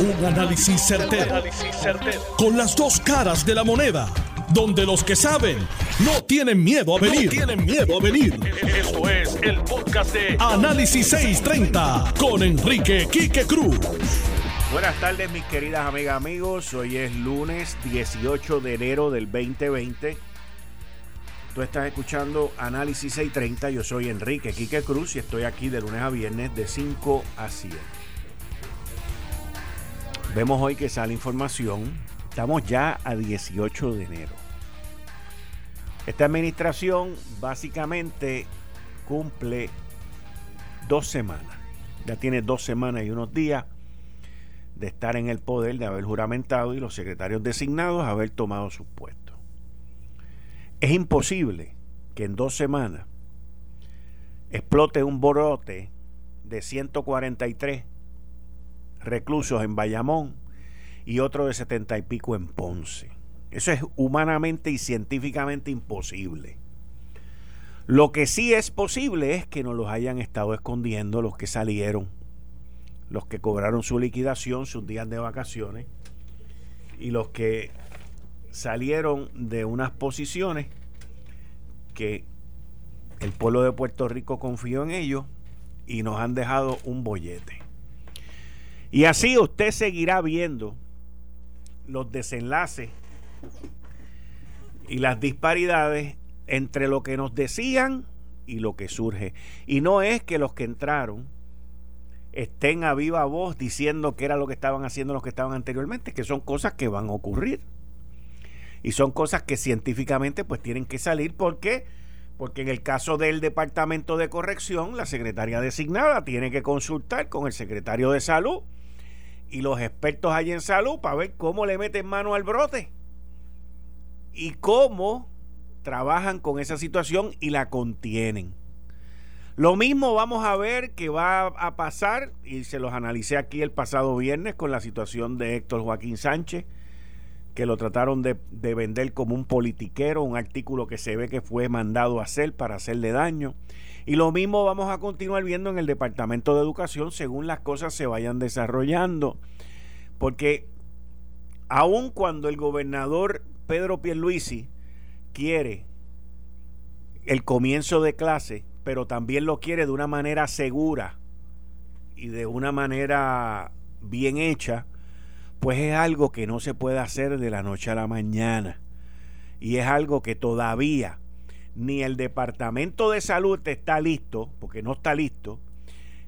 Un análisis certero, Con las dos caras de la moneda. Donde los que saben no tienen miedo a venir. tienen miedo a venir. Esto es el podcast de Análisis 630 con Enrique Quique Cruz. Buenas tardes, mis queridas amigas, amigos. Hoy es lunes 18 de enero del 2020. Tú estás escuchando Análisis 630. Yo soy Enrique Quique Cruz y estoy aquí de lunes a viernes de 5 a 7. Vemos hoy que sale información. Estamos ya a 18 de enero. Esta administración básicamente cumple dos semanas. Ya tiene dos semanas y unos días de estar en el poder, de haber juramentado y los secretarios designados haber tomado sus puestos. Es imposible que en dos semanas explote un borote de 143 reclusos en Bayamón y otro de setenta y pico en Ponce. Eso es humanamente y científicamente imposible. Lo que sí es posible es que no los hayan estado escondiendo los que salieron, los que cobraron su liquidación, sus días de vacaciones, y los que salieron de unas posiciones que el pueblo de Puerto Rico confió en ellos y nos han dejado un bollete. Y así usted seguirá viendo los desenlaces y las disparidades entre lo que nos decían y lo que surge. Y no es que los que entraron estén a viva voz diciendo que era lo que estaban haciendo los que estaban anteriormente, que son cosas que van a ocurrir. Y son cosas que científicamente pues tienen que salir porque porque en el caso del Departamento de Corrección, la secretaria designada tiene que consultar con el secretario de Salud y los expertos allí en salud para ver cómo le meten mano al brote y cómo trabajan con esa situación y la contienen. Lo mismo vamos a ver que va a pasar, y se los analicé aquí el pasado viernes con la situación de Héctor Joaquín Sánchez, que lo trataron de, de vender como un politiquero, un artículo que se ve que fue mandado a hacer para hacerle daño. Y lo mismo vamos a continuar viendo en el Departamento de Educación según las cosas se vayan desarrollando. Porque aun cuando el gobernador Pedro Pierluisi quiere el comienzo de clase, pero también lo quiere de una manera segura y de una manera bien hecha, pues es algo que no se puede hacer de la noche a la mañana. Y es algo que todavía ni el Departamento de Salud está listo, porque no está listo,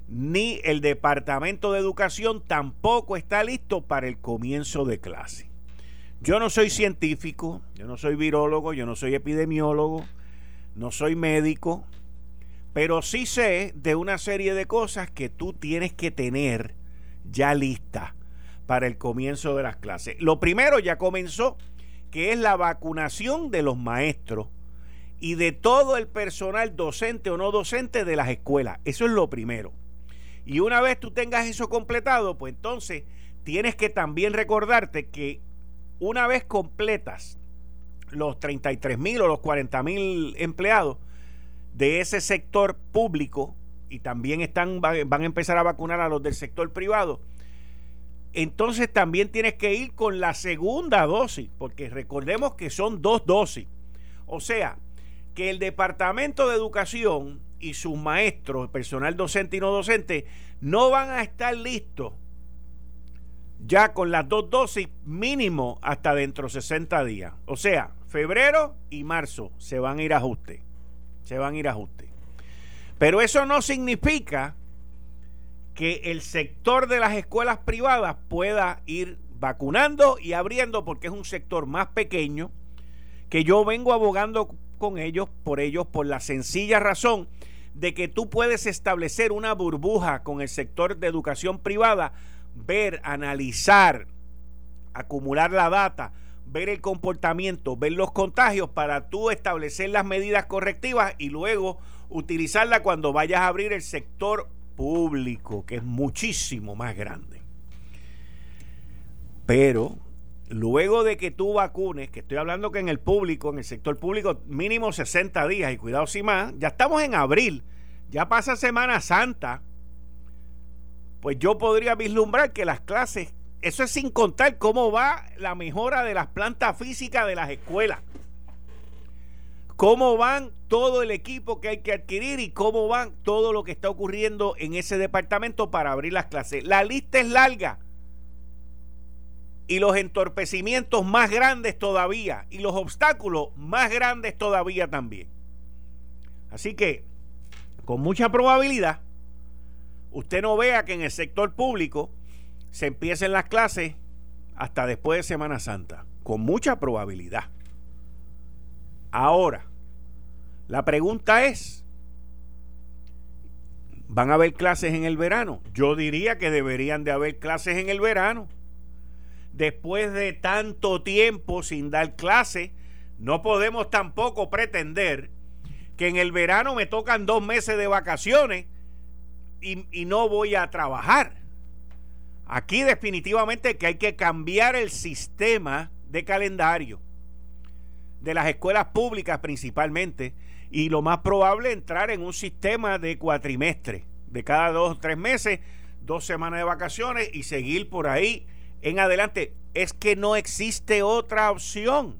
ni el Departamento de Educación tampoco está listo para el comienzo de clase. Yo no soy científico, yo no soy virólogo, yo no soy epidemiólogo, no soy médico, pero sí sé de una serie de cosas que tú tienes que tener ya lista para el comienzo de las clases. Lo primero ya comenzó, que es la vacunación de los maestros y de todo el personal docente o no docente de las escuelas. Eso es lo primero. Y una vez tú tengas eso completado, pues entonces tienes que también recordarte que una vez completas los 33 mil o los 40 mil empleados de ese sector público y también están, van a empezar a vacunar a los del sector privado, entonces también tienes que ir con la segunda dosis, porque recordemos que son dos dosis. O sea, que el Departamento de Educación y sus maestros, personal docente y no docente, no van a estar listos ya con las dos dosis mínimo hasta dentro de 60 días. O sea, febrero y marzo se van a ir a ajuste. Se van a ir a ajuste. Pero eso no significa que el sector de las escuelas privadas pueda ir vacunando y abriendo porque es un sector más pequeño que yo vengo abogando con ellos, por ellos, por la sencilla razón de que tú puedes establecer una burbuja con el sector de educación privada, ver, analizar, acumular la data, ver el comportamiento, ver los contagios para tú establecer las medidas correctivas y luego utilizarla cuando vayas a abrir el sector público, que es muchísimo más grande. Pero luego de que tú vacunes, que estoy hablando que en el público, en el sector público, mínimo 60 días, y cuidado si más, ya estamos en abril, ya pasa Semana Santa, pues yo podría vislumbrar que las clases eso es sin contar cómo va la mejora de las plantas físicas de las escuelas. Cómo van todo el equipo que hay que adquirir y cómo van todo lo que está ocurriendo en ese departamento para abrir las clases. La lista es larga y los entorpecimientos más grandes todavía y los obstáculos más grandes todavía también. Así que, con mucha probabilidad, usted no vea que en el sector público se empiecen las clases hasta después de Semana Santa, con mucha probabilidad. Ahora, la pregunta es, ¿van a haber clases en el verano? Yo diría que deberían de haber clases en el verano. Después de tanto tiempo sin dar clases, no podemos tampoco pretender que en el verano me tocan dos meses de vacaciones y, y no voy a trabajar. Aquí definitivamente que hay que cambiar el sistema de calendario de las escuelas públicas principalmente y lo más probable entrar en un sistema de cuatrimestre, de cada dos o tres meses, dos semanas de vacaciones y seguir por ahí en adelante. Es que no existe otra opción.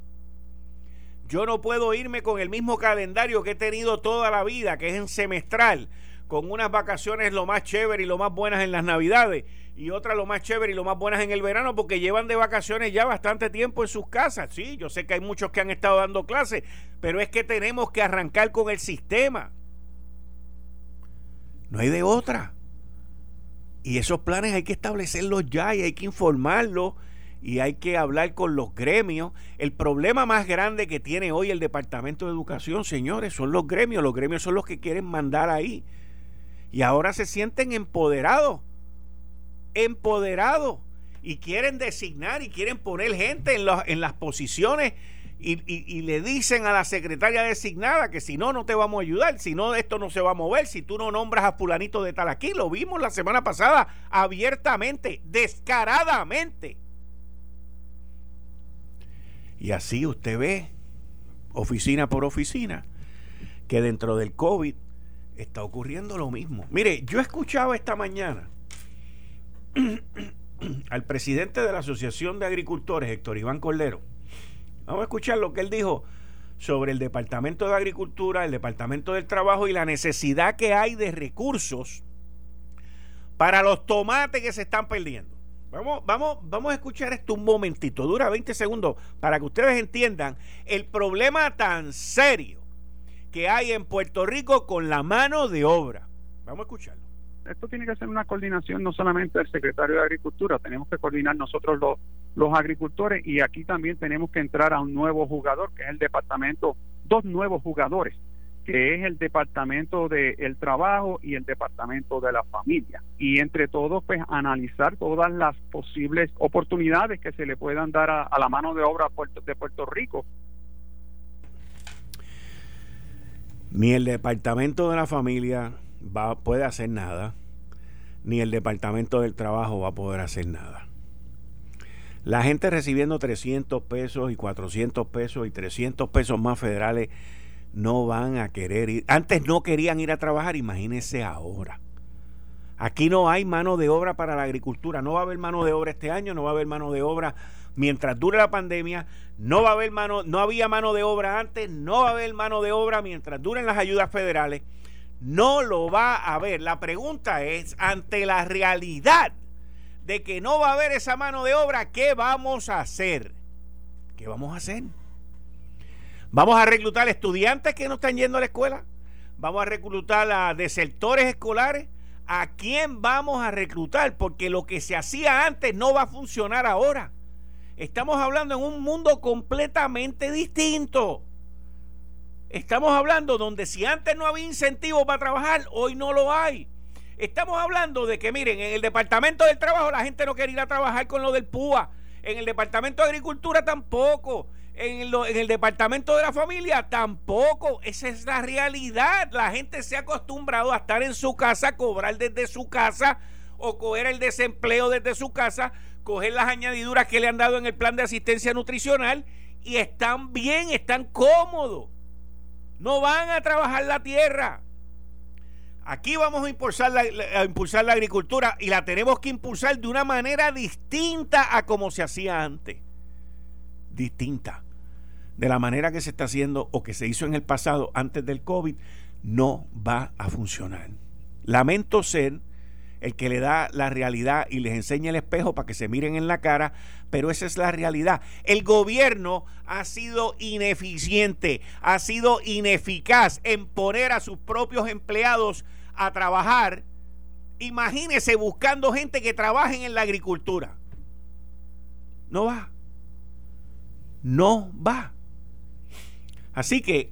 Yo no puedo irme con el mismo calendario que he tenido toda la vida, que es en semestral, con unas vacaciones lo más chévere y lo más buenas en las navidades y otras lo más chévere y lo más buenas en el verano porque llevan de vacaciones ya bastante tiempo en sus casas. Sí, yo sé que hay muchos que han estado dando clases, pero es que tenemos que arrancar con el sistema. No hay de otra. Y esos planes hay que establecerlos ya y hay que informarlos y hay que hablar con los gremios. El problema más grande que tiene hoy el Departamento de Educación, señores, son los gremios. Los gremios son los que quieren mandar ahí. Y ahora se sienten empoderados empoderados y quieren designar y quieren poner gente en, en las posiciones y, le dicen a la secretaria designada que si no, no te vamos a ayudar, si no, esto no se va a mover, si tú no nombras a fulanito de tal aquí. Lo vimos la semana pasada abiertamente, descaradamente. Y así usted ve, oficina por oficina, que dentro del COVID está ocurriendo lo mismo. Mire, yo escuchaba esta mañana al presidente de la Asociación de Agricultores, Héctor Iván Cordero. Vamos a escuchar lo que él dijo sobre el Departamento de Agricultura, el Departamento del Trabajo y la necesidad que hay de recursos para los tomates que se están perdiendo. Vamos, vamos, vamos a escuchar esto un momentito, dura 20 segundos para que ustedes entiendan el problema tan serio que hay en Puerto Rico con la mano de obra. Vamos a escucharlo esto tiene que ser una coordinación no solamente del secretario de Agricultura, tenemos que coordinar nosotros los, los agricultores y aquí también tenemos que entrar a un nuevo jugador, que es el departamento, dos nuevos jugadores, que es el departamento del trabajo y el departamento de la familia. Y entre todos, pues analizar todas las posibles oportunidades que se le puedan dar a, la mano de obra de Puerto Rico. Ni el departamento de la familia va, puede hacer nada, ni el Departamento del Trabajo va a poder hacer nada. La gente recibiendo 300 pesos y 400 pesos y 300 pesos más federales no van a querer ir. Antes no querían ir a trabajar, imagínense ahora. Aquí no hay mano de obra para la agricultura, no va a haber mano de obra este año, no va a haber mano de obra mientras dure la pandemia, no va a haber mano, no había mano de obra antes, no va a haber mano de obra mientras duren las ayudas federales no lo va a haber. La pregunta es, ante la realidad de que no va a haber esa mano de obra, ¿qué vamos a hacer? ¿Qué vamos a hacer? ¿Vamos a reclutar estudiantes que no están yendo a la escuela? ¿Vamos a reclutar a desertores escolares? ¿A quién vamos a reclutar? Porque lo que se hacía antes no va a funcionar ahora. Estamos hablando en un mundo completamente distinto. Estamos hablando donde si antes no había incentivo para trabajar, hoy no lo hay. Estamos hablando de que, miren, en el Departamento del Trabajo la gente no quiere ir a trabajar con lo del PUA. En el Departamento de Agricultura tampoco. En, en el Departamento de la Familia tampoco. Esa es la realidad. La gente se ha acostumbrado a estar en su casa, cobrar desde su casa o coger el desempleo desde su casa, coger las añadiduras que le han dado en el plan de asistencia nutricional y están bien, están cómodos. No van a trabajar la tierra. Aquí vamos a impulsar, la, agricultura y la tenemos que impulsar de una manera distinta a como se hacía antes. Distinta. De la manera que se está haciendo o que se hizo en el pasado antes del COVID, no va a funcionar. Lamento ser el que le da la realidad y les enseña el espejo para que se miren en la cara, pero esa es la realidad. El gobierno ha sido ineficiente, ha sido ineficaz en poner a sus propios empleados a trabajar. Imagínese buscando gente que trabaje en la agricultura. No va. No va. Así que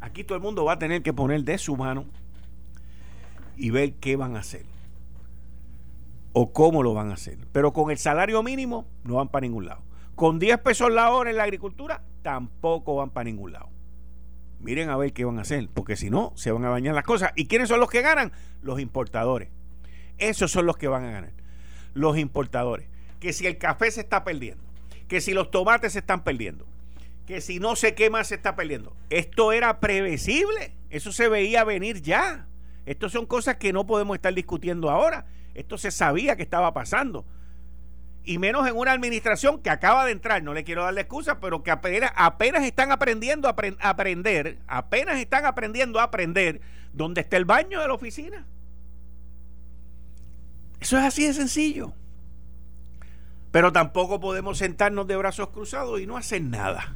aquí todo el mundo va a tener que poner de su mano y ver qué van a hacer o cómo lo van a hacer. Pero con el salario mínimo no van para ningún lado. Con 10 pesos la hora en la agricultura tampoco van para ningún lado. Miren a ver qué van a hacer, porque si no, se van a bañar las cosas. ¿Y quiénes son los que ganan? Los importadores. Esos son los que van a ganar. Los importadores. Que si el café se está perdiendo, que si los tomates se están perdiendo, que si no sé qué más se está perdiendo. Esto era previsible. Eso se veía venir ya. Estas son cosas que no podemos estar discutiendo ahora. Esto se sabía que estaba pasando. Y menos en una administración que acaba de entrar, no le quiero darle excusa, pero que apenas, apenas están aprendiendo a aprender, apenas están aprendiendo a aprender dónde está el baño de la oficina. Eso es así de sencillo. Pero tampoco podemos sentarnos de brazos cruzados y no hacer nada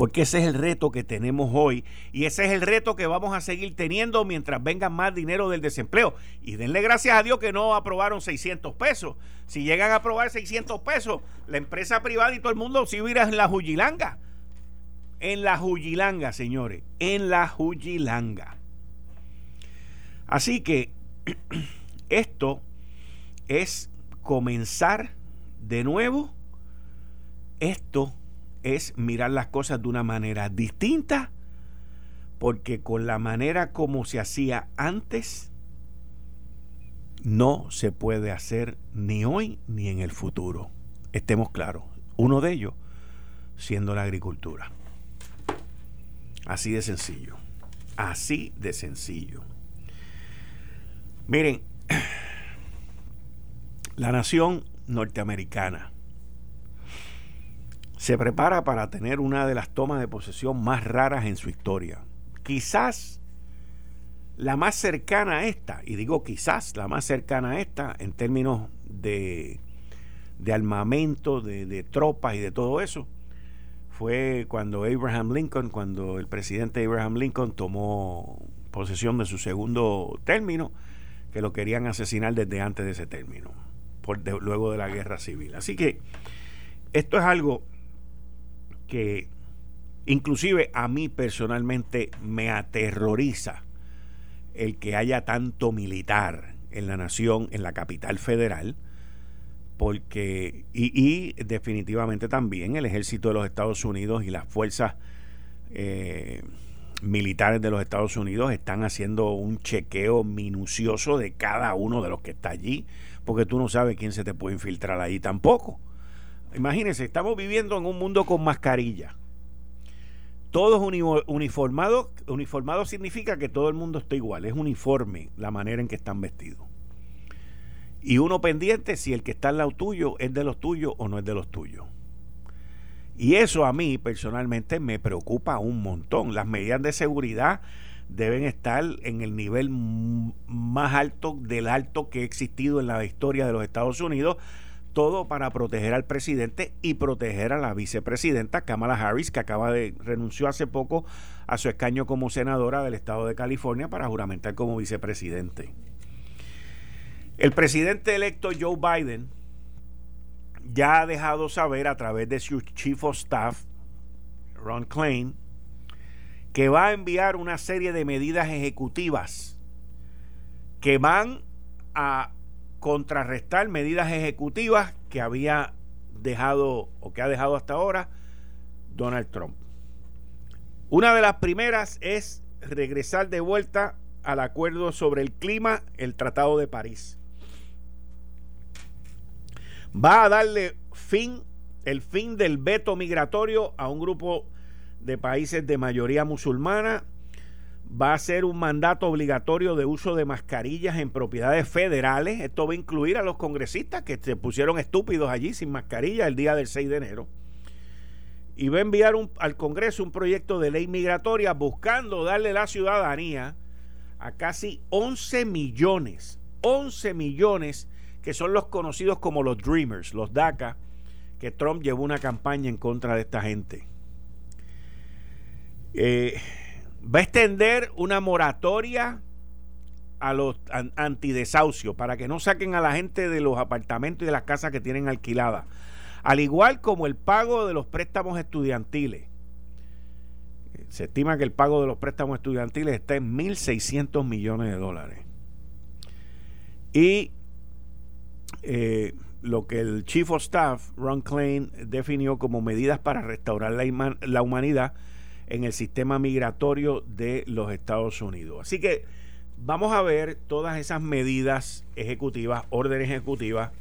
porque ese es el reto que tenemos hoy y ese es el reto que vamos a seguir teniendo mientras venga más dinero del desempleo. Y denle gracias a Dios que no aprobaron 600 pesos. Si llegan a aprobar 600 pesos, la empresa privada y todo el mundo si hubiera en la Jujilanga. En la Jujilanga, señores, en la Jujilanga. Así que esto es comenzar de nuevo. Esto es mirar las cosas de una manera distinta, porque con la manera como se hacía antes, no se puede hacer ni hoy ni en el futuro. Estemos claros. Uno de ellos siendo la agricultura. Así de sencillo. Así de sencillo. Miren, la nación norteamericana se prepara para tener una de las tomas de posesión más raras en su historia. Quizás la más cercana a esta, y digo quizás la más cercana a esta en términos de, de armamento, de, tropas y de todo eso, fue cuando Abraham Lincoln, cuando el presidente Abraham Lincoln tomó posesión de su segundo término, que lo querían asesinar desde antes de ese término, por luego de la guerra civil. Así que esto es algo que inclusive a mí personalmente me aterroriza el que haya tanto militar en la nación, en la capital federal, porque, y, definitivamente también el ejército de los Estados Unidos y las fuerzas eh, militares de los Estados Unidos están haciendo un chequeo minucioso de cada uno de los que está allí, porque tú no sabes quién se te puede infiltrar ahí tampoco. Imagínense, estamos viviendo en un mundo con mascarilla. Todos uniformados. Uniformado significa que todo el mundo está igual. Es uniforme la manera en que están vestidos. Y uno pendiente si el que está al lado tuyo es de los tuyos o no es de los tuyos. Y eso a mí personalmente me preocupa un montón. Las medidas de seguridad deben estar en el nivel más alto del alto que ha existido en la historia de los Estados Unidos todo para proteger al presidente y proteger a la vicepresidenta Kamala Harris, que acaba de renunció hace poco a su escaño como senadora del estado de California para juramentar como vicepresidente. El presidente electo Joe Biden ya ha dejado saber a través de su chief of staff, Ron Klein, que va a enviar una serie de medidas ejecutivas que van a contrarrestar medidas ejecutivas que había dejado o que ha dejado hasta ahora Donald Trump. Una de las primeras es regresar de vuelta al acuerdo sobre el clima, el Tratado de París. Va a darle fin, el fin del veto migratorio a un grupo de países de mayoría musulmana. Va a ser un mandato obligatorio de uso de mascarillas en propiedades federales. Esto va a incluir a los congresistas que se pusieron estúpidos allí sin mascarilla el día del 6 de enero. Y va a enviar al Congreso un proyecto de ley migratoria buscando darle la ciudadanía a casi 11 millones, 11 millones que son los conocidos como los Dreamers, los DACA, que Trump llevó una campaña en contra de esta gente. Eh, va a extender una moratoria a los antidesahucios para que no saquen a la gente de los apartamentos y de las casas que tienen alquiladas. Al igual como el pago de los préstamos estudiantiles. Se estima que el pago de los préstamos estudiantiles está en 1.600 millones de dólares. Y eh, lo que el Chief of Staff, Ron Klein, definió como medidas para restaurar la, la humanidad en el sistema migratorio de los Estados Unidos. Así que vamos a ver todas esas medidas ejecutivas, órdenes ejecutivas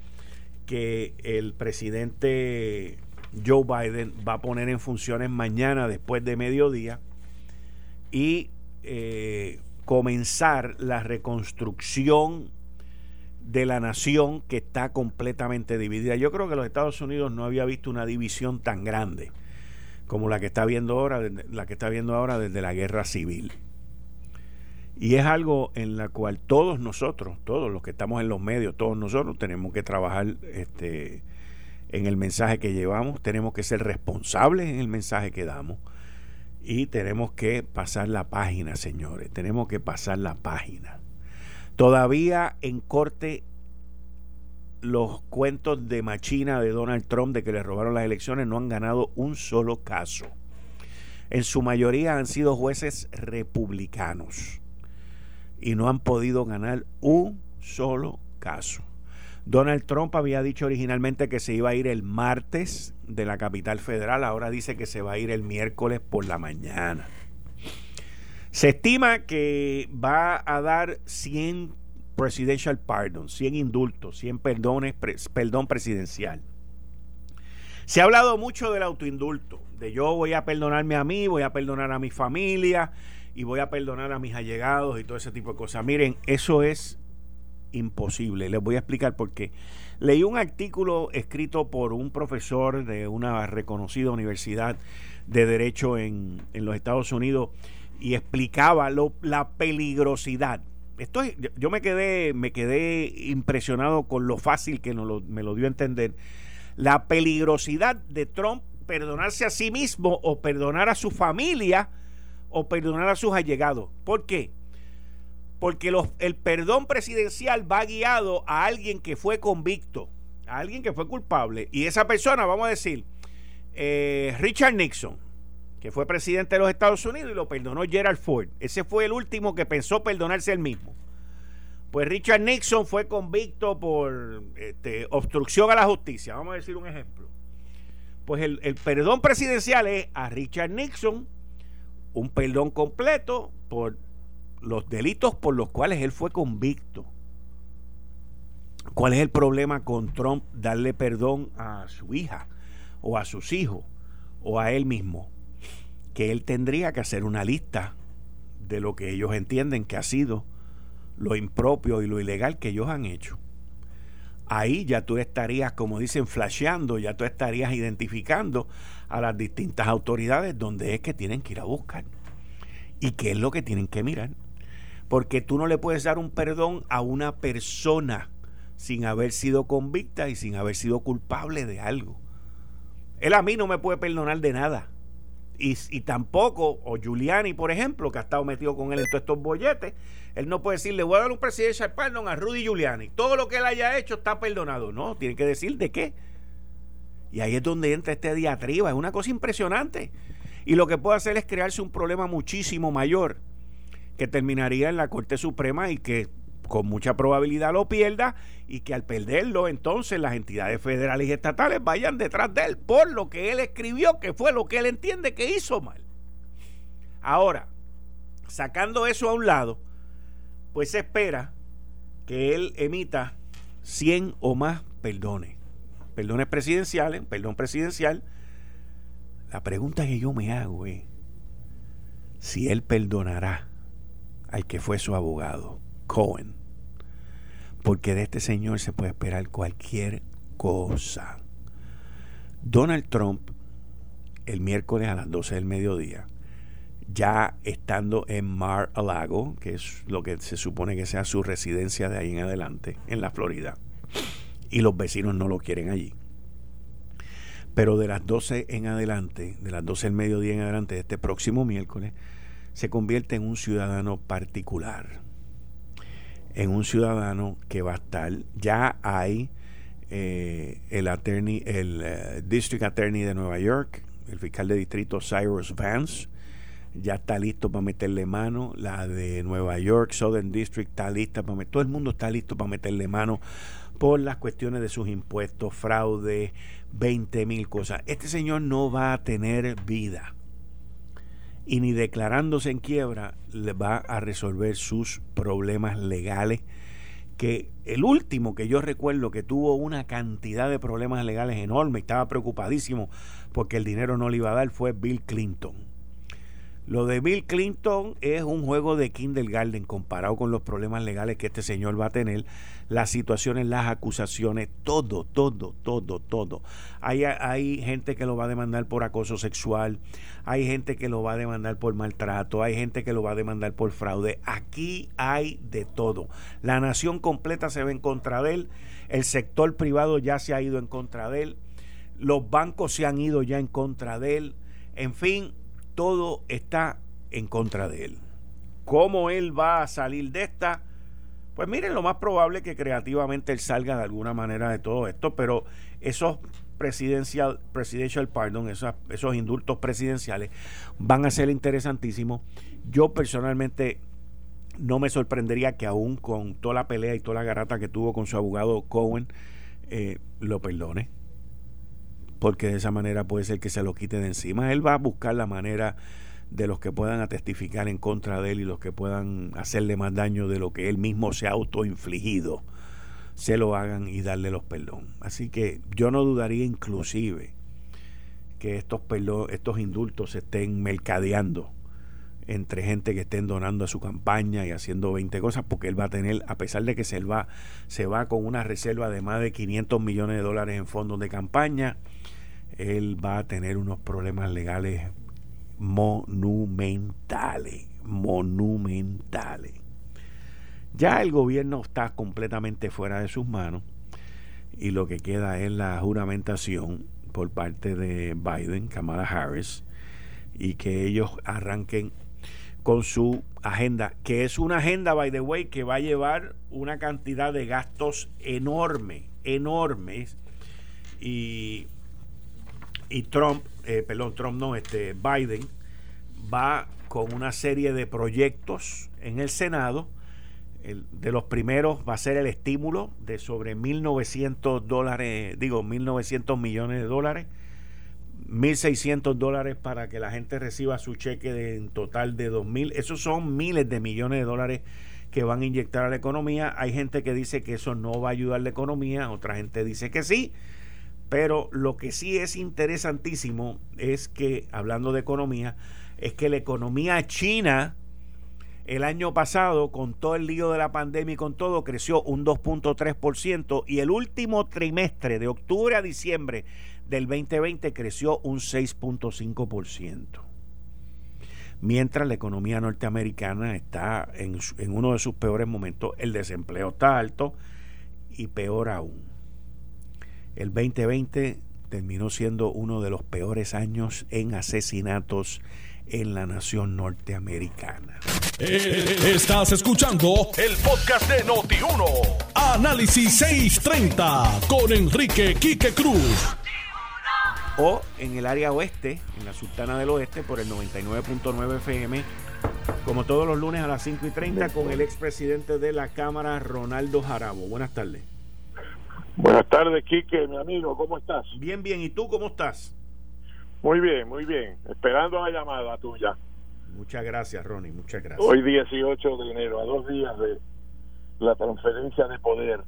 que el presidente Joe Biden va a poner en funciones mañana después de mediodía y eh, comenzar la reconstrucción de la nación que está completamente dividida. Yo creo que los Estados Unidos no había visto una división tan grande como la que está viendo ahora, la que está viendo ahora desde la guerra civil. Y es algo en la cual todos nosotros, todos los que estamos en los medios, todos nosotros tenemos que trabajar este, en el mensaje que llevamos, tenemos que ser responsables en el mensaje que damos y tenemos que pasar la página, señores, tenemos que pasar la página. Todavía en corte los cuentos de machina de Donald Trump de que le robaron las elecciones no han ganado un solo caso. En su mayoría han sido jueces republicanos y no han podido ganar un solo caso. Donald Trump había dicho originalmente que se iba a ir el martes de la capital federal, ahora dice que se va a ir el miércoles por la mañana. Se estima que va a dar 100 presidential pardon, 100 indultos, 100 perdones, perdón presidencial. Se ha hablado mucho del autoindulto, de yo voy a perdonarme a mí, voy a perdonar a mi familia y voy a perdonar a mis allegados y todo ese tipo de cosas. Miren, eso es imposible. Les voy a explicar por qué. Leí un artículo escrito por un profesor de una reconocida universidad de derecho en, en los Estados Unidos y explicaba la peligrosidad esto yo me quedé, me quedé impresionado con lo fácil que me lo dio a entender. La peligrosidad de Trump perdonarse a sí mismo o perdonar a su familia o perdonar a sus allegados. ¿Por qué? Porque el perdón presidencial va guiado a alguien que fue convicto, a alguien que fue culpable. Y esa persona, vamos a decir, eh, Richard Nixon, que fue presidente de los Estados Unidos y lo perdonó Gerald Ford. Ese fue el último que pensó perdonarse él mismo. Pues Richard Nixon fue convicto por este, obstrucción a la justicia. Vamos a decir un ejemplo. Pues el, el perdón presidencial es a Richard Nixon un perdón completo por los delitos por los cuales él fue convicto. ¿Cuál es el problema con Trump darle perdón a su hija o a sus hijos o a él mismo? Que él tendría que hacer una lista de lo que ellos entienden que ha sido lo impropio y lo ilegal que ellos han hecho. Ahí ya tú estarías, como dicen, flasheando, ya tú estarías identificando a las distintas autoridades donde es que tienen que ir a buscar y qué es lo que tienen que mirar. Porque tú no le puedes dar un perdón a una persona sin haber sido convicta y sin haber sido culpable de algo. Él a mí no me puede perdonar de nada y, tampoco, o Giuliani, por ejemplo, que ha estado metido con él en todos estos bolletes, él no puede decir, le voy a dar un presidente perdón a Rudy Giuliani. Todo lo que él haya hecho está perdonado. No, tiene que decir de qué. Y ahí es donde entra este diatriba. Es una cosa impresionante. Y lo que puede hacer es crearse un problema muchísimo mayor que terminaría en la Corte Suprema y que con mucha probabilidad lo pierda y que al perderlo entonces las entidades federales y estatales vayan detrás de él por lo que él escribió, que fue lo que él entiende que hizo mal. Ahora, sacando eso a un lado, pues se espera que él emita 100 o más perdones. Perdones presidenciales, perdón presidencial. La pregunta que yo me hago es si él perdonará al que fue su abogado, Cohen. Porque de este señor se puede esperar cualquier cosa. Donald Trump, el miércoles a las 12 del mediodía, ya estando en Mar a Lago, que es lo que se supone que sea su residencia de ahí en adelante, en la Florida, y los vecinos no lo quieren allí. Pero de las 12 en adelante, de las 12 del mediodía en adelante de este próximo miércoles, se convierte en un ciudadano particular. En un ciudadano que va a estar, ya hay eh, el attorney, el eh, District Attorney de Nueva York, el fiscal de distrito Cyrus Vance, ya está listo para meterle mano. La de Nueva York, Southern District, está lista para meterle. Todo el mundo está listo para meterle mano por las cuestiones de sus impuestos, fraude, 20 mil cosas. Este señor no va a tener vida. Y ni declarándose en quiebra le va a resolver sus problemas legales. Que el último que yo recuerdo que tuvo una cantidad de problemas legales enorme, estaba preocupadísimo porque el dinero no le iba a dar, fue Bill Clinton lo de Bill Clinton es un juego de kindergarten comparado con los problemas legales que este señor va a tener, las situaciones, las acusaciones, todo, todo, todo, todo. Hay, hay gente que lo va a demandar por acoso sexual, hay gente que lo va a demandar por maltrato, hay gente que lo va a demandar por fraude. Aquí hay de todo. La nación completa se ve en contra de él, el sector privado ya se ha ido en contra de él, los bancos se han ido ya en contra de él. En fin, todo está en contra de él. ¿Cómo él va a salir de esta? Pues miren, lo más probable es que creativamente él salga de alguna manera de todo esto, pero esos presidencial, presidential pardon, esos, indultos presidenciales van a ser interesantísimos. Yo personalmente no me sorprendería que aún con toda la pelea y toda la garata que tuvo con su abogado Cohen, eh, lo perdone porque de esa manera puede ser que se lo quite de encima. Él va a buscar la manera de los que puedan testificar en contra de él y los que puedan hacerle más daño de lo que él mismo se ha autoinfligido, se lo hagan y darle los perdón. Así que yo no dudaría inclusive que estos, estos indultos se estén mercadeando entre gente que estén donando a su campaña y haciendo 20 cosas, porque él va a tener, a pesar de que se va, se va con una reserva de más de 500 millones de dólares en fondos de campaña, él va a tener unos problemas legales monumentales, monumentales. Ya el gobierno está completamente fuera de sus manos y lo que queda es la juramentación por parte de Biden, Kamala Harris, y que ellos arranquen con su agenda, que es una agenda, by the way, que va a llevar una cantidad de gastos enorme, enormes, y y Trump, eh, perdón, Trump no, este Biden va con una serie de proyectos en el Senado. De los primeros va a ser el estímulo de sobre 1.900 dólares, digo, 1.900 millones de dólares, 1.600 dólares para que la gente reciba su cheque de, en total de 2.000. Esos son miles de millones de dólares que van a inyectar a la economía. Hay gente que dice que eso no va a ayudar a la economía, otra gente dice que sí. Pero lo que sí es interesantísimo es que, hablando de economía, es que la economía china el año pasado, con todo el lío de la pandemia y con todo, creció un 2.3% y el último trimestre, de octubre a diciembre del 2020, creció un 6.5%. Mientras la economía norteamericana está en, en uno de sus peores momentos, el desempleo está alto y peor aún el 2020 terminó siendo uno de los peores años en asesinatos en la nación norteamericana. Eh, estás escuchando el podcast de Noti1. Análisis 630 con Enrique Quique Cruz. O en el área oeste, en la Sultana del Oeste, por el 99.9 FM, como todos los lunes a las 5 y 30, con el expresidente de la Cámara, Ronaldo Jarabo. Buenas tardes. Buenas tardes, Quique, mi amigo, ¿cómo estás? Bien, bien, ¿y tú cómo estás? Muy bien, muy bien, esperando la llamada tuya. Muchas gracias, Ronnie, muchas gracias. Hoy 18 de enero, a dos días de la transferencia de poder.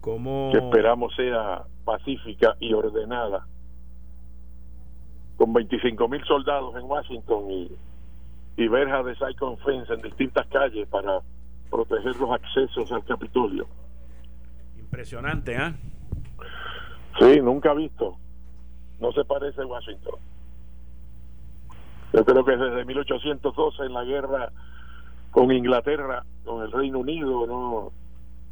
¿Cómo? Que esperamos sea pacífica y ordenada. Con 25 mil soldados en Washington y, y verja de Cyclone Fence en distintas calles para proteger los accesos al Capitolio. Impresionante, ¿ah? Sí, nunca visto. No se parece a Washington. Yo creo que desde 1812 en la guerra con Inglaterra, con el Reino Unido, no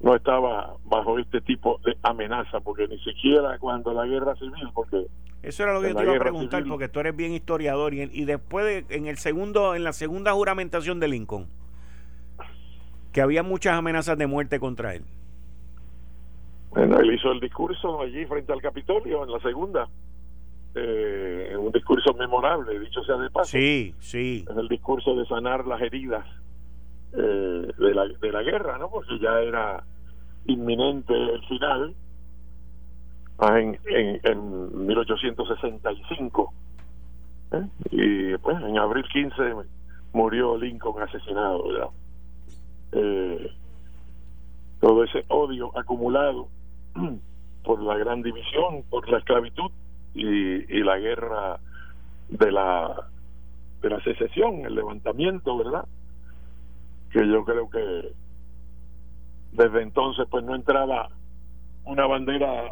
no estaba bajo este tipo de amenaza, porque ni siquiera cuando la guerra civil, porque eso era lo que yo te iba a preguntar, porque tú eres bien historiador y, y después de, en el segundo, en la segunda juramentación de Lincoln, que había muchas amenazas de muerte contra él. Bueno, él hizo el discurso allí frente al Capitolio en la segunda, eh, un discurso memorable, dicho sea de paso. Sí, sí. Es el discurso de sanar las heridas eh, de, la, de la guerra, ¿no? Porque ya era inminente el final ah, en, en, en 1865. ¿eh? Y pues en abril 15 murió Lincoln asesinado, ¿verdad? Eh, todo ese odio acumulado por la gran división, por la esclavitud y, y la guerra de la de la secesión, el levantamiento, ¿verdad? que yo creo que desde entonces pues no entraba una bandera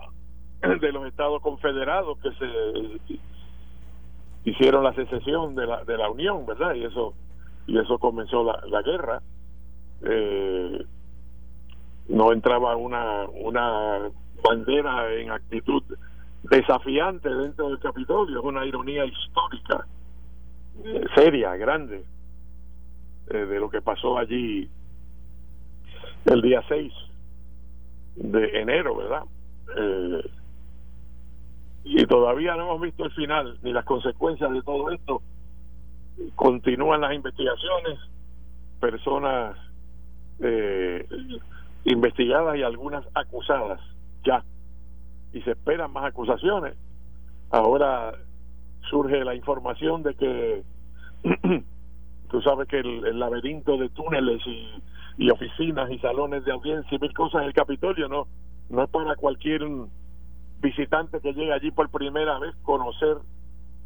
de los Estados Confederados que se hicieron la secesión de la, de la Unión, ¿verdad? Y eso y eso comenzó la, la guerra. Eh, no entraba una una bandera en actitud desafiante dentro del Capitolio, es una ironía histórica, eh, seria, grande. Eh, de lo que pasó allí el día 6 de enero, ¿verdad? Eh, y todavía no hemos visto el final ni las consecuencias de todo esto. Continúan las investigaciones, personas eh, investigadas y algunas acusadas ya. Y se esperan más acusaciones. Ahora surge la información de que Tú sabes que el, laberinto de túneles y, oficinas y salones de audiencia y mil cosas en el Capitolio no, no es para cualquier visitante que llegue allí por primera vez conocer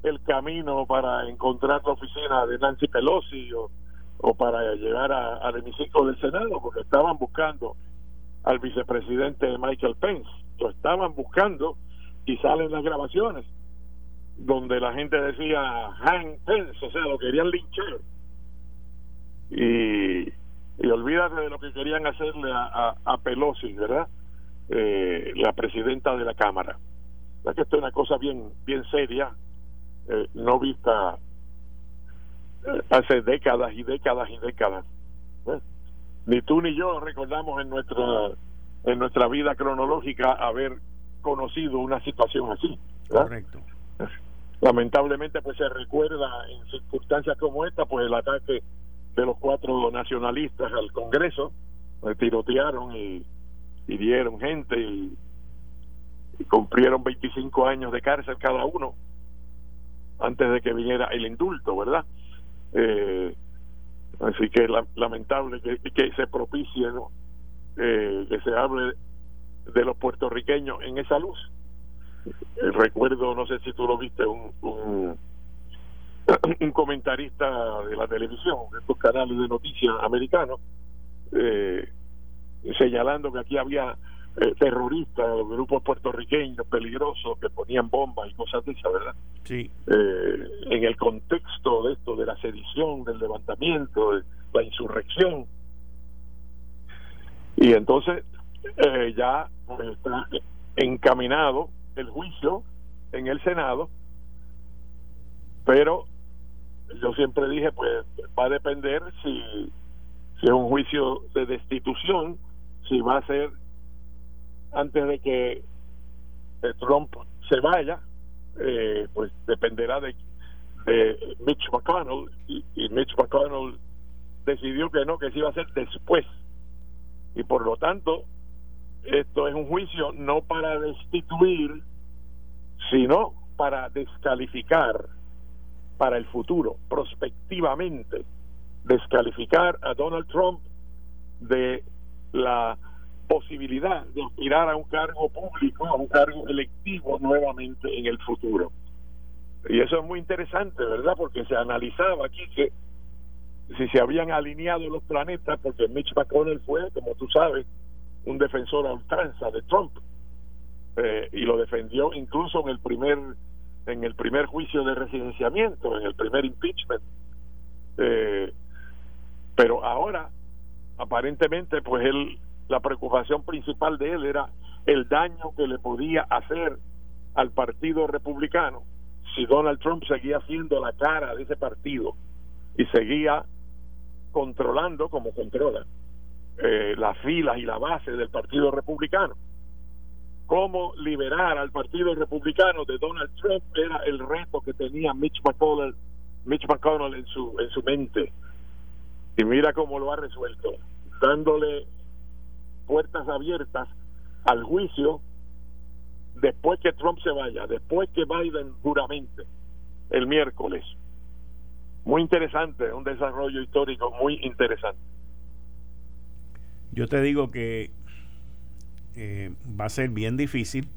el camino para encontrar la oficina de Nancy Pelosi o, o para llegar al hemiciclo del Senado, porque estaban buscando al vicepresidente Michael Pence, lo estaban buscando y salen las grabaciones donde la gente decía Hank Pence, o sea, lo querían linchar y, y olvídate de lo que querían hacerle a, a, Pelosi, ¿verdad? Eh, la presidenta de la Cámara. La que esto es una cosa bien, bien seria, eh, no vista eh, hace décadas y décadas y décadas. Ni tú ni yo recordamos en nuestra en nuestra vida cronológica haber conocido una situación así. Correcto. Lamentablemente, pues se recuerda en circunstancias como esta, pues el ataque de los cuatro nacionalistas al Congreso, pues, tirotearon y hirieron gente y, cumplieron 25 años de cárcel cada uno antes de que viniera el indulto, ¿verdad? Eh, así que es lamentable que, que se propicie, eh, que se hable de los puertorriqueños en esa luz. Eh, recuerdo, no sé si tú lo viste, un un comentarista de la televisión, de estos canales de noticias americanos, eh, señalando que aquí había eh, terroristas, grupos puertorriqueños peligrosos que ponían bombas y cosas de esas, ¿verdad? Sí. Eh, en el contexto de esto, de la sedición, del levantamiento, de la insurrección. Y entonces ya pues, está encaminado el juicio en el Senado, pero yo siempre dije, pues va a depender si, si es un juicio de destitución, si va a ser antes de que Trump se vaya, eh, pues dependerá de, de Mitch McConnell y, y, Mitch McConnell decidió que no, que se iba a hacer después. Y por lo tanto, esto es un juicio no para destituir, sino para descalificar para el futuro, prospectivamente, descalificar a Donald Trump de la posibilidad de aspirar a un cargo público, a un cargo electivo nuevamente en el futuro. Y eso es muy interesante, ¿verdad? Porque se analizaba aquí que si se habían alineado los planetas, porque Mitch McConnell fue, como tú sabes, un defensor a ultranza de Trump eh, y lo defendió incluso en el primer en el primer juicio de residenciamiento, en el primer impeachment. Eh, pero ahora, aparentemente, pues él, la preocupación principal de él era el daño que le podía hacer al Partido Republicano si Donald Trump seguía siendo la cara de ese partido y seguía controlando como controla eh, las filas y la base del Partido Republicano. Cómo liberar al Partido Republicano de Donald Trump era el reto que tenía Mitch McConnell, Mitch McConnell en su en su mente. Y mira cómo lo ha resuelto, dándole puertas abiertas al juicio después que Trump se vaya, después que Biden juramente el miércoles. Muy interesante, un desarrollo histórico muy interesante. Yo te digo que eh, va a ser bien difícil.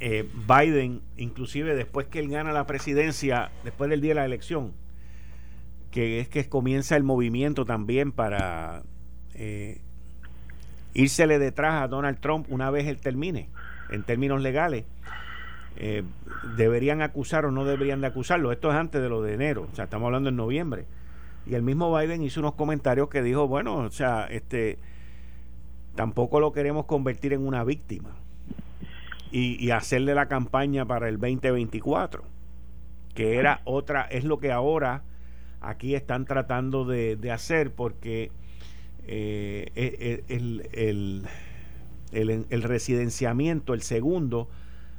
Eh, Biden, inclusive después que él gana la presidencia, después del día de la elección, que es que comienza el movimiento también para eh, írsele detrás a Donald Trump una vez él termine, en términos legales. Eh, deberían acusar o no deberían de acusarlo. Esto es antes de lo de enero, o sea, estamos hablando en noviembre. Y el mismo Biden hizo unos comentarios que dijo, bueno, o sea, este tampoco lo queremos convertir en una víctima y, hacerle la campaña para el 2024, que era otra, es lo que ahora aquí están tratando de, de hacer porque eh, e, e, el, el, el, residenciamiento, el segundo,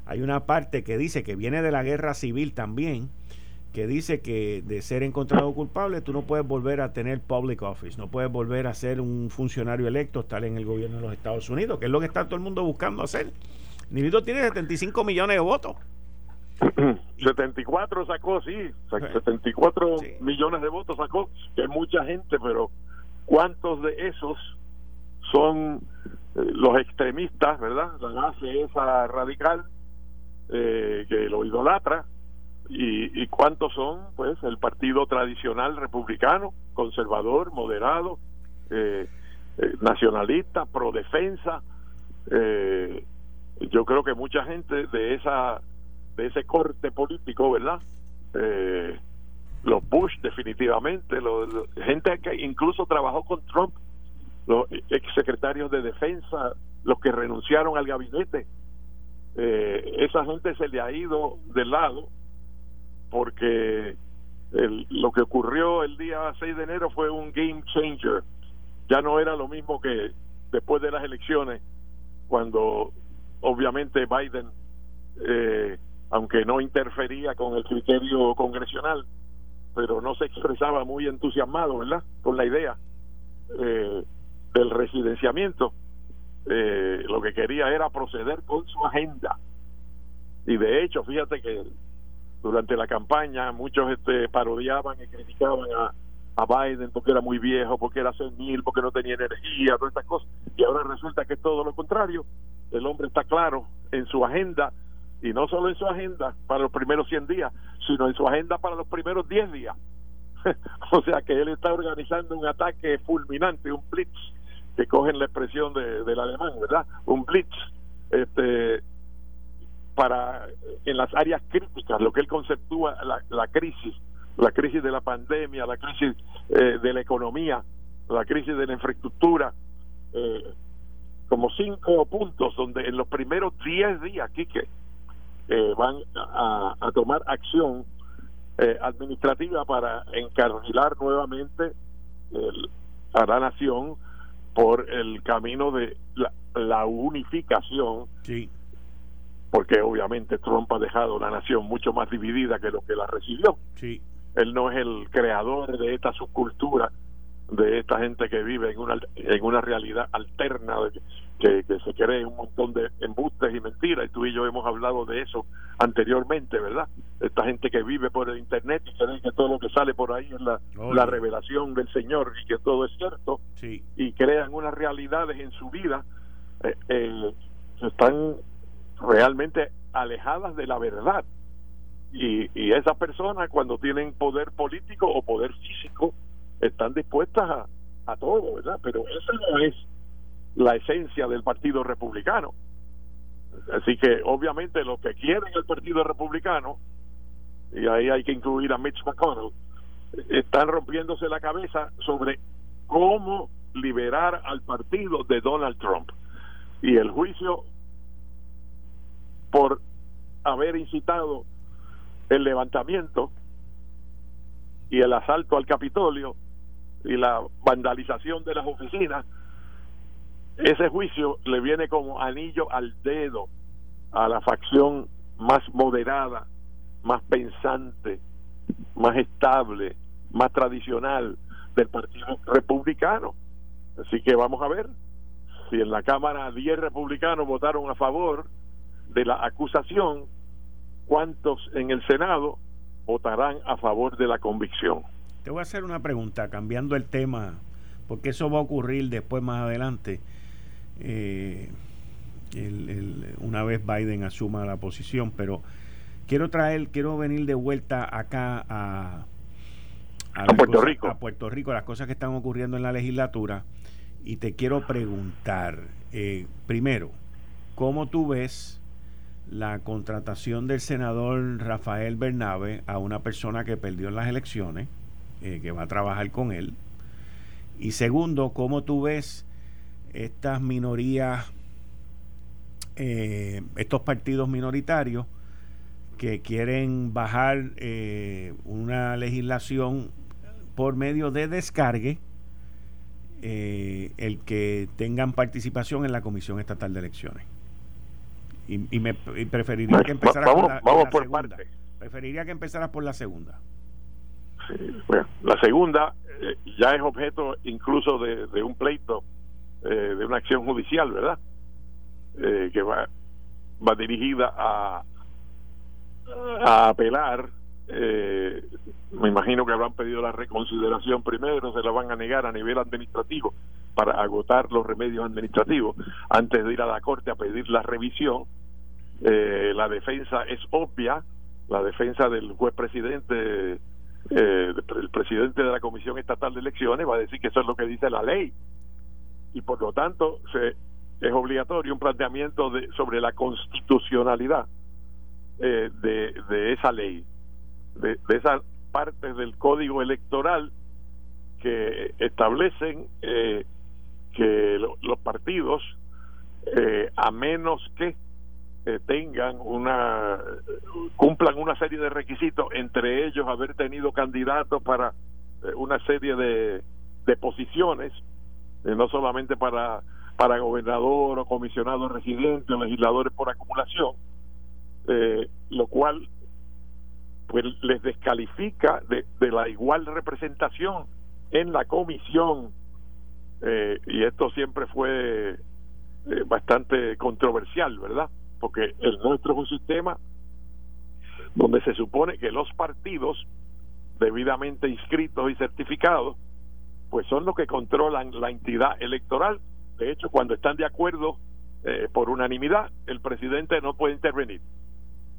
hay una parte que dice que viene de la guerra civil también, que dice que de ser encontrado culpable tú no puedes volver a tener public office, no puedes volver a ser un funcionario electo, estar en el gobierno de los Estados Unidos, que es lo que está todo el mundo buscando hacer. Nivito tiene 75 millones de votos. 74 sacó, sí, 74 millones de votos sacó, que es mucha gente, pero ¿Cuántos de esos son eh, los extremistas, verdad? La base esa radical eh, que lo idolatra y, cuántos son, pues, el partido tradicional republicano, conservador, moderado, eh, nacionalista, pro defensa. yo creo que mucha gente de esa de ese corte político, ¿verdad? Eh, los Bush definitivamente, los, gente que incluso trabajó con Trump, los ex secretarios de defensa, los que renunciaron al gabinete, eh, esa gente se le ha ido de lado porque lo que ocurrió el día 6 de enero fue un game changer. Ya no era lo mismo que después de las elecciones, cuando obviamente Biden, eh, aunque no interfería con el criterio congresional, pero no se expresaba muy entusiasmado, ¿verdad? Con la idea eh, del residenciamiento. Eh, lo que quería era proceder con su agenda. Y de hecho, fíjate que durante la campaña muchos este, parodiaban y criticaban a, a Biden porque era muy viejo, porque era senil, porque no tenía energía, todas estas cosas. Y ahora resulta que es todo lo contrario. El hombre está claro en su agenda y no solo en su agenda para los primeros 100 días, sino en su agenda para los primeros 10 días. o sea que él está organizando un ataque fulminante, un blitz, que cogen la expresión de, del alemán, ¿verdad? Un blitz, este, para en las áreas críticas, lo que él conceptúa la, la crisis, la crisis de la pandemia, la crisis eh, de la economía, la crisis de la infraestructura, eh, como cinco puntos donde en los primeros 10 días, Quique, eh, van a, tomar acción eh, administrativa para encarrilar nuevamente a la nación por el camino de la, unificación. Sí. Porque obviamente Trump ha dejado la nación mucho más dividida que lo que la recibió. Sí. Él no es el creador de esta subcultura de esta gente que vive en una en una realidad alterna que, que se cree un montón de embustes y mentiras y tú y yo hemos hablado de eso anteriormente verdad esta gente que vive por el internet y cree que todo lo que sale por ahí es la, la revelación del Señor y que todo es cierto y crean unas realidades en su vida eh, eh, están realmente alejadas de la verdad. Y, y esas personas cuando tienen poder político o poder físico están dispuestas a, a todo, ¿verdad? Pero esa no es la esencia del Partido Republicano. Así que obviamente lo que quieren el Partido Republicano, y ahí hay que incluir a Mitch McConnell, están rompiéndose la cabeza sobre cómo liberar al partido de Donald Trump. Y el juicio por haber incitado el levantamiento y el asalto al Capitolio y la vandalización de las oficinas, ese juicio le viene como anillo al dedo a la facción más moderada, más pensante, más estable, más tradicional del Partido Republicano. Así que vamos a ver si en la Cámara 10 republicanos votaron a favor de la acusación, cuántos en el Senado votarán a favor de la convicción. Te voy a hacer una pregunta, cambiando el tema, porque eso va a ocurrir después más adelante. Eh, una vez Biden asuma la posición, pero quiero traer, quiero venir de vuelta acá a, a, Puerto Rico. A Puerto Rico, las cosas que están ocurriendo en la legislatura. Y te quiero preguntar, eh, primero, ¿cómo tú ves la contratación del senador Rafael Bernabe a una persona que perdió en las elecciones, eh, que va a trabajar con él? Y segundo, ¿cómo tú ves estas minorías, eh, estos partidos minoritarios que quieren bajar una legislación por medio de descargue eh, el que tengan participación en la Comisión Estatal de Elecciones. Y, me preferiría que empezaras por la, segunda. Preferiría que empezaras por la segunda. Bueno, la segunda eh, ya es objeto incluso de, un pleito, eh, de una acción judicial, ¿verdad? que va, va dirigida a, a apelar eh, me imagino que habrán pedido la reconsideración primero, se la van a negar a nivel administrativo para agotar los remedios administrativos antes de ir a la corte a pedir la revisión. Eh, la defensa es obvia, la defensa del juez presidente, eh, el presidente de la Comisión Estatal de Elecciones va a decir que eso es lo que dice la ley. Y por lo tanto se, es obligatorio un planteamiento de, sobre la constitucionalidad eh, de, de esa ley de, esas partes del código electoral que establecen eh, que los partidos, eh, a menos que eh, tengan una, cumplan una serie de requisitos, entre ellos haber tenido candidatos para una serie de, de posiciones, no solamente para, para gobernador o comisionado residente o legisladores por acumulación, lo cual pues les descalifica de, la igual representación en la comisión eh, y esto siempre fue eh, bastante controversial, ¿verdad? Porque el nuestro es un sistema donde se supone que los partidos debidamente inscritos y certificados pues son los que controlan la entidad electoral. De hecho, cuando están de acuerdo eh, por unanimidad, el presidente no puede intervenir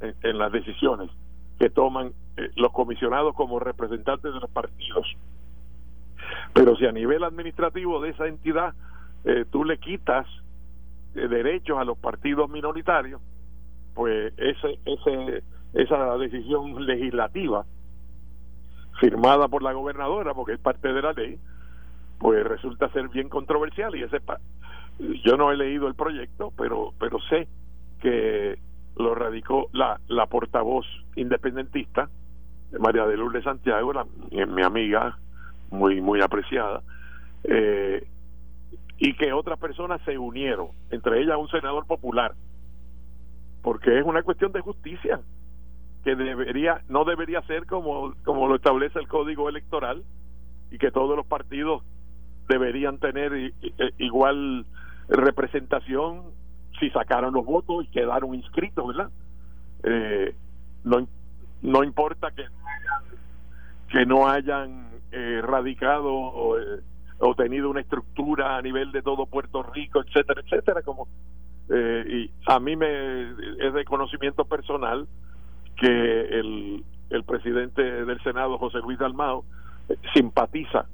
en las decisiones que toman eh, los comisionados como representantes de los partidos. Pero si a nivel administrativo de esa entidad eh, tú le quitas eh, derechos a los partidos minoritarios, pues ese, ese, esa decisión legislativa firmada por la gobernadora, porque es parte de la ley, pues resulta ser bien controversial y ese yo no he leído el proyecto, pero pero sé que lo radicó la, la portavoz independentista, María de Lourdes Santiago, la, mi, amiga, muy, muy apreciada, eh, y que otras personas se unieron, entre ellas un senador popular, porque es una cuestión de justicia que debería no debería ser como como lo establece el código electoral y que todos los partidos deberían tener igual representación si sacaron los votos y quedaron inscritos, ¿verdad? Eh, no, no importa que, que no hayan eh, radicado eh, o, tenido una estructura a nivel de todo Puerto Rico, etcétera, etcétera, como y a mí me es de conocimiento personal que el, el presidente del Senado, José Luis Dalmao, eh, simpatiza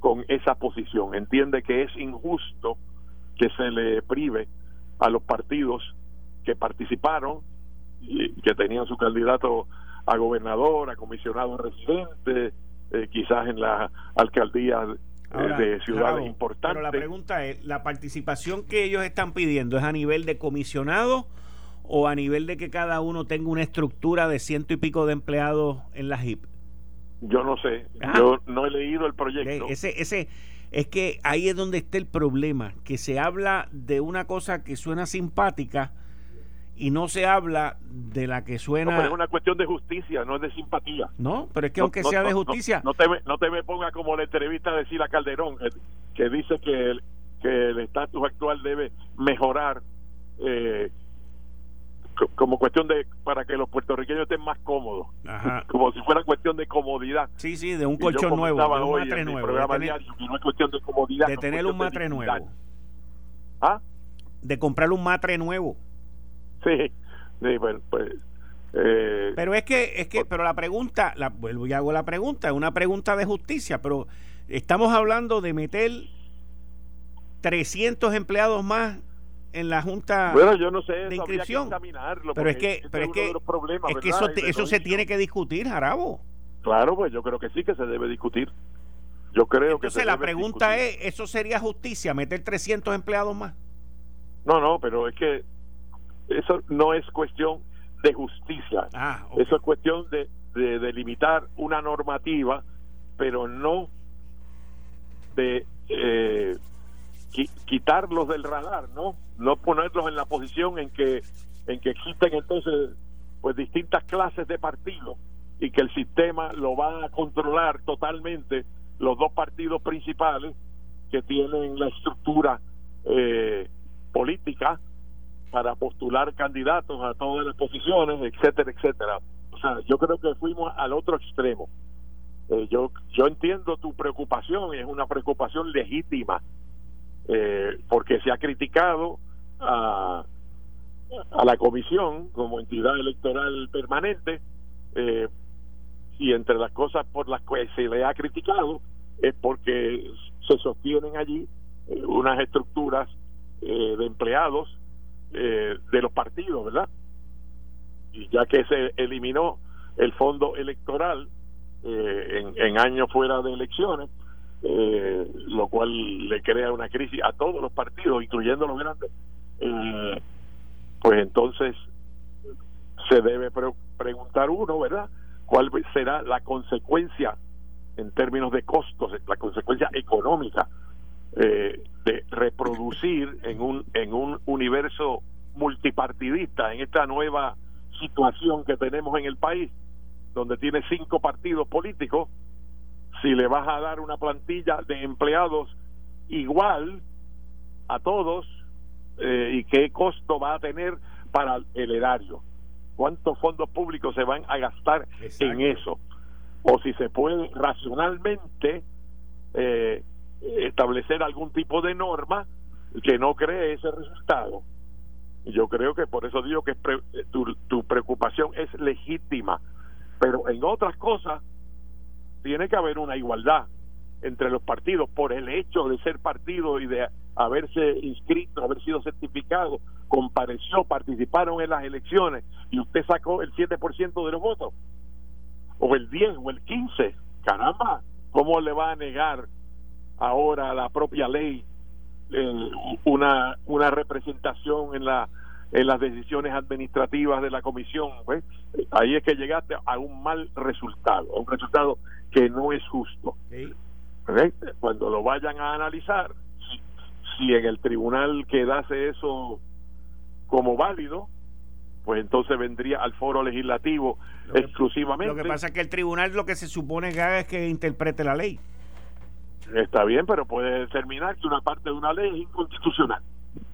con esa posición, entiende que es injusto que se le prive a los partidos que participaron y que tenían su candidato a gobernador, a comisionado residente, eh, quizás en la alcaldía de ciudades importantes. Pero la pregunta es, ¿la participación que ellos están pidiendo es a nivel de comisionado o a nivel de que cada uno tenga una estructura de ciento y pico de empleados en la HIP? Yo no sé, yo no he leído el proyecto. Ese, ese, es que ahí es donde está el problema, que se habla de una cosa que suena simpática y no se habla de la que suena. No, es una cuestión de justicia, no es de simpatía. No, pero es que aunque sea de justicia. No, te, no te me ponga como la entrevista de Sila Calderón, eh, que dice que el que el estatus actual debe mejorar eh, como cuestión de para que los puertorriqueños estén más cómodos como si fuera cuestión de comodidad sí sí de un colchón nuevo de un matre nuevo de tener, no es cuestión de comodidad de tener un matre nuevo ¿Ah? de comprar un matre nuevo sí, sí pues, pues eh, pero es que es que pero la pregunta la vuelvo y hago la pregunta es una pregunta de justicia pero estamos hablando de meter 300 empleados más en la junta bueno, yo no sé, de inscripción. pero es que pero es que, es que eso, eso se tiene que discutir Jarabo. Claro pues yo creo que sí que se debe discutir. Yo creo que se la pregunta es eso sería justicia meter 300 empleados más no no pero es que eso no es cuestión de justicia. Ah, eso es cuestión de, de delimitar una normativa, pero no de eh, quitarlos del radar, ¿no? No ponerlos en la posición en que en que existen entonces pues distintas clases de partidos y que el sistema lo va a controlar totalmente los dos partidos principales que tienen la estructura eh, política para postular candidatos a todas las posiciones, etcétera, etcétera. O sea, yo creo que fuimos al otro extremo. Eh, yo, yo entiendo tu preocupación, es una preocupación legítima, eh, porque se ha criticado a, a la comisión como entidad electoral permanente, eh, y entre las cosas por las que se le ha criticado es porque se sostienen allí unas estructuras de empleados eh, de los partidos, ¿verdad? Y ya que se eliminó el fondo electoral eh, en, años fuera de elecciones, eh, lo cual le crea una crisis a todos los partidos, incluyendo los grandes, pues entonces se debe preguntar uno, ¿verdad? ¿Cuál será la consecuencia en términos de costos, la consecuencia económica eh, de reproducir en un, en un universo multipartidista, en esta nueva situación que tenemos en el país, donde tiene cinco partidos políticos, si le vas a dar una plantilla de empleados igual a todos, eh, y qué costo va a tener para el erario, cuántos fondos públicos se van a gastar en eso, o si se puede racionalmente eh, establecer algún tipo de norma que no cree ese resultado. Yo creo que por eso digo que tu, tu preocupación es legítima, pero en otras cosas tiene que haber una igualdad entre los partidos por el hecho de ser partido y de haberse inscrito, haber sido certificado, compareció, participaron en las elecciones y usted sacó el 7% de los votos, o el 10 o el 15, caramba, ¿cómo le va a negar ahora la propia ley eh, una una representación en la en las decisiones administrativas de la comisión pues, ahí es que llegaste a un mal resultado a un resultado que no es justo cuando lo vayan a analizar si, si en el tribunal quedase eso como válido pues entonces vendría al foro legislativo exclusivamente. lo que pasa es que el tribunal lo que se supone que haga es que interprete la ley. Está bien, pero puede determinar que una parte de una ley es inconstitucional,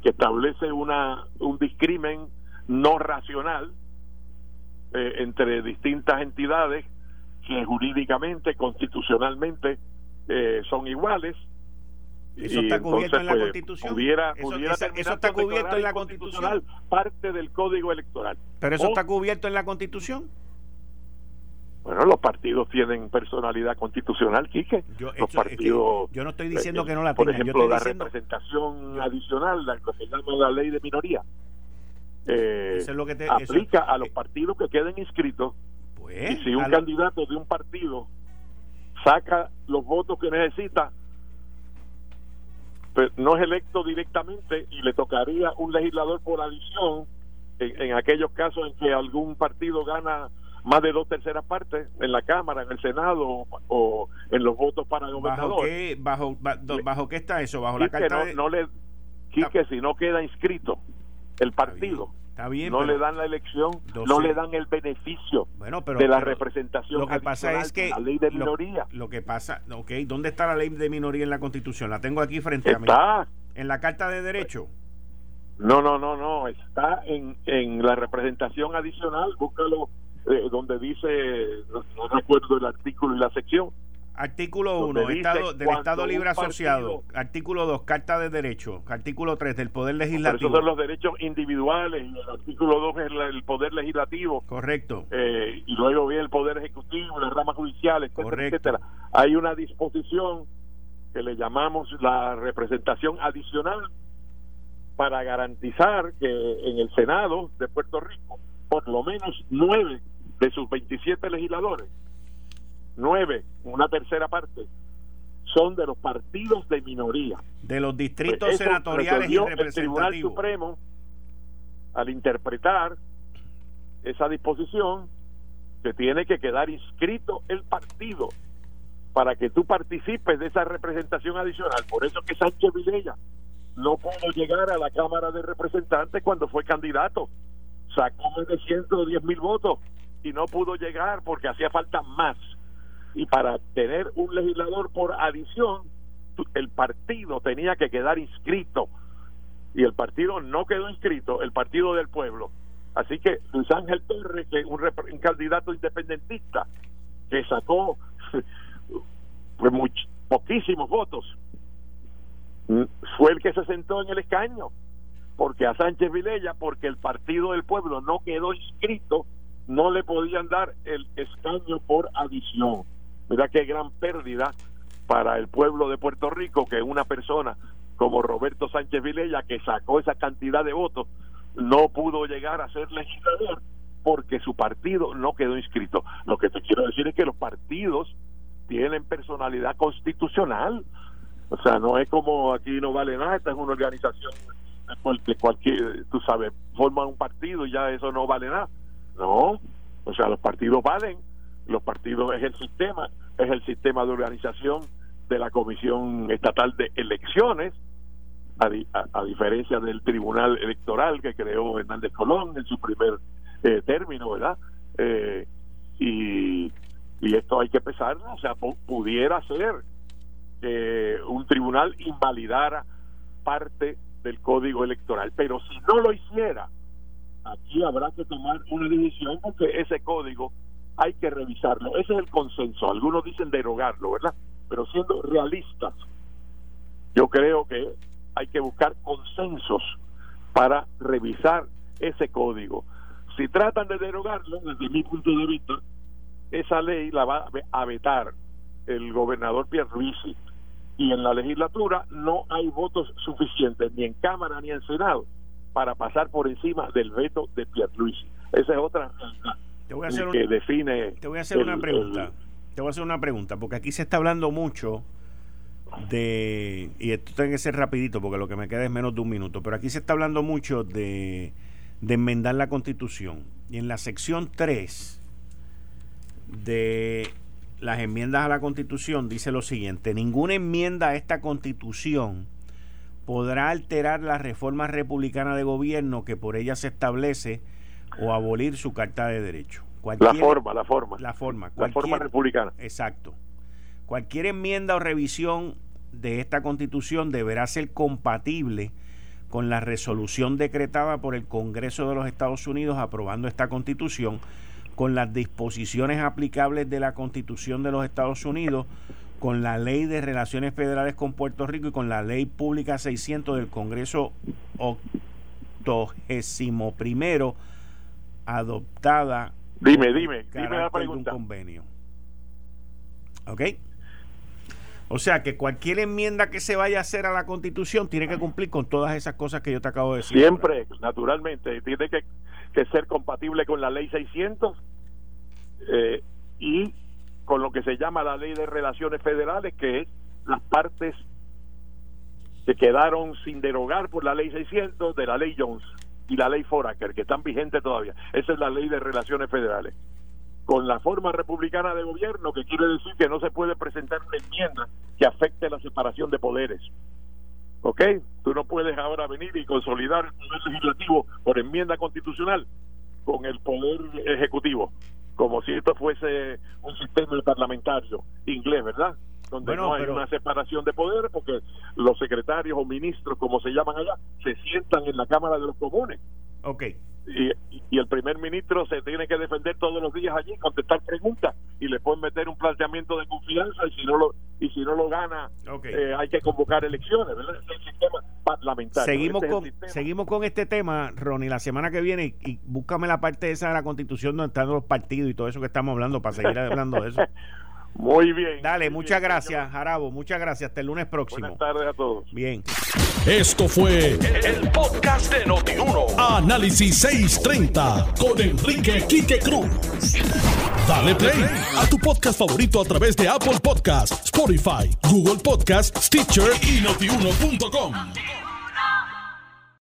que establece una un discrimen no racional eh, entre distintas entidades que jurídicamente, constitucionalmente eh, son iguales. Eso está cubierto en la pues, Constitución. Pudiera, eso, está cubierto en la Constitución. Parte del Código Electoral. Pero eso está cubierto en la Constitución. Bueno, los partidos tienen personalidad constitucional, Quique. Yo, los partidos, yo no estoy diciendo eh, que no la Por tengan. ejemplo, la diciendo, representación adicional, la, que se llama la ley de minoría, eh, eso es lo que te, aplica eso, a los partidos que queden inscritos. Pues, y si un candidato de un partido saca los votos que necesita, pues no es electo directamente y le tocaría un legislador por adición en, en aquellos casos en que algún partido gana más de dos terceras partes en la Cámara, en el Senado o, en los votos para el gobernador. ¿Bajo qué, bajo, bajo, bajo qué está eso? ¿Bajo la carta no, de... no le, Quique, si no queda inscrito el partido, Está bien, no le dan la elección, No le dan el beneficio bueno, pero, de la pero representación lo que pasa es que la ley de minoría. Lo, que pasa, ok, ¿dónde está la ley de minoría en la Constitución? La tengo aquí frente a mí. Está, En la Carta de Derecho. no, no, no, no, está en, en la representación adicional, búscalo eh, donde dice, no, no recuerdo el artículo y la sección, Artículo Donde 1, dice Estado, del Estado Libre partido- Asociado. Artículo 2, Carta de Derecho. Artículo 3, del Poder Legislativo. esos son los derechos individuales y el artículo 2 es la- el poder legislativo Correcto. eh, y luego viene el poder ejecutivo, la rama judicial, etcétera, Correcto. etcétera. Hay una disposición que le llamamos la representación adicional para garantizar que en el Senado de Puerto Rico por lo menos nueve de sus 27 legisladores, nueve, una tercera parte, son de los partidos de minoría. De los distritos Pues eso senatoriales y resolvió El Tribunal representativos. Supremo, al interpretar esa disposición, que tiene que quedar inscrito el partido para que tú participes de esa representación adicional. Por eso que Sánchez Vilella no pudo llegar a la Cámara de Representantes cuando fue candidato. Sacó más de 110 mil votos y no pudo llegar porque hacía falta más. Y para tener un legislador por adición, el partido tenía que quedar inscrito. Y el partido no quedó inscrito, el partido del pueblo. Así que Luis Ángel Torres, que un, un candidato independentista, que sacó pues, much- poquísimos votos, mm, fue el que se sentó en el escaño. Porque a Sánchez Vilella, porque el partido del pueblo no quedó inscrito, no le podían dar el escaño por adición. Mira qué gran pérdida para el pueblo de Puerto Rico que una persona como Roberto Sánchez Vilella, que sacó esa cantidad de votos, no pudo llegar a ser legislador porque su partido no quedó inscrito. Lo que te quiero decir es que los partidos tienen personalidad constitucional. O sea, no es como aquí no vale nada, esta es una organización cualquier, tú sabes, forman un partido y ya eso no vale nada. No, o sea, los partidos valen, los partidos es el sistema, es el sistema de organización de la Comisión Estatal de Elecciones, a, di- a- a diferencia del Tribunal Electoral que creó Hernández Colón en su primer eh, término, ¿verdad? Eh, y, y esto hay que pesarlo, o sea, pu- pudiera ser que un tribunal invalidara parte del código electoral, pero si no lo hiciera, aquí habrá que tomar una decisión porque ese código hay que revisarlo. Ese es el consenso. Algunos dicen derogarlo, ¿verdad? Pero siendo realistas, yo creo que hay que buscar consensos para revisar ese código. Si tratan de derogarlo, desde mi punto de vista, esa ley la va a vetar el gobernador Pierluisi y en la legislatura no hay votos suficientes ni en Cámara ni en Senado para pasar por encima del veto de Pierluisi. Esa es otra Te voy a hacer, un- que define te voy a hacer el- una pregunta. el- Te voy a hacer una pregunta, porque aquí se está hablando mucho de, y esto tiene que ser rapidito, porque lo que me queda es menos de un minuto, pero aquí se está hablando mucho de, de enmendar la constitución. Y en la sección 3 de las enmiendas a la constitución dice lo siguiente, ninguna enmienda a esta constitución podrá alterar la reforma republicana de gobierno que por ella se establece o abolir su carta de derecho. la forma, la forma, la forma. la forma republicana. Exacto. Cualquier enmienda o revisión de esta constitución deberá ser compatible con la resolución decretada por el Congreso de los Estados Unidos aprobando esta constitución, con las disposiciones aplicables de la constitución de los Estados Unidos, con la ley de relaciones federales con Puerto Rico y con la ley pública 600 del Congreso octogésimo primero adoptada Dime, dime, dime la pregunta. un convenio. ¿Ok? O sea que cualquier enmienda que se vaya a hacer a la constitución tiene que cumplir con todas esas cosas que yo te acabo de decir. Siempre, naturalmente, tiene que, ser compatible con la ley 600 eh, y con lo que se llama la ley de relaciones federales, que es las partes que quedaron sin derogar por la ley 600 de la ley Jones y la ley Foraker, que están vigentes todavía. Esa es la ley de relaciones federales con la forma republicana de gobierno, que quiere decir que no se puede presentar una enmienda que afecte la separación de poderes. ¿Ok? Tú no puedes ahora venir y consolidar el poder legislativo por enmienda constitucional con el poder ejecutivo, como si esto fuese un sistema parlamentario inglés, ¿verdad? Donde no hay una separación de poderes porque los secretarios o ministros, como se llaman allá, se sientan en la Cámara de los Comunes. Ok y, y, el primer ministro se tiene que defender todos los días allí, contestar preguntas y le pueden meter un planteamiento de confianza y si no lo y si no lo gana eh, hay que convocar elecciones, ¿verdad? Es el sistema parlamentario. Seguimos este con seguimos con este tema, Ronnie, la semana que viene y, búscame la parte esa de la Constitución donde están los partidos y todo eso que estamos hablando para seguir hablando de eso. Muy bien. Dale, muchas gracias, Jarabo. Muchas gracias. Hasta el lunes próximo. Buenas tardes a todos. Bien. Esto fue el, podcast de Notiuno. Análisis 630 con Enrique Quique Cruz. Dale play a tu podcast favorito a través de Apple Podcasts, Spotify, Google Podcasts, Stitcher y notiuno.com.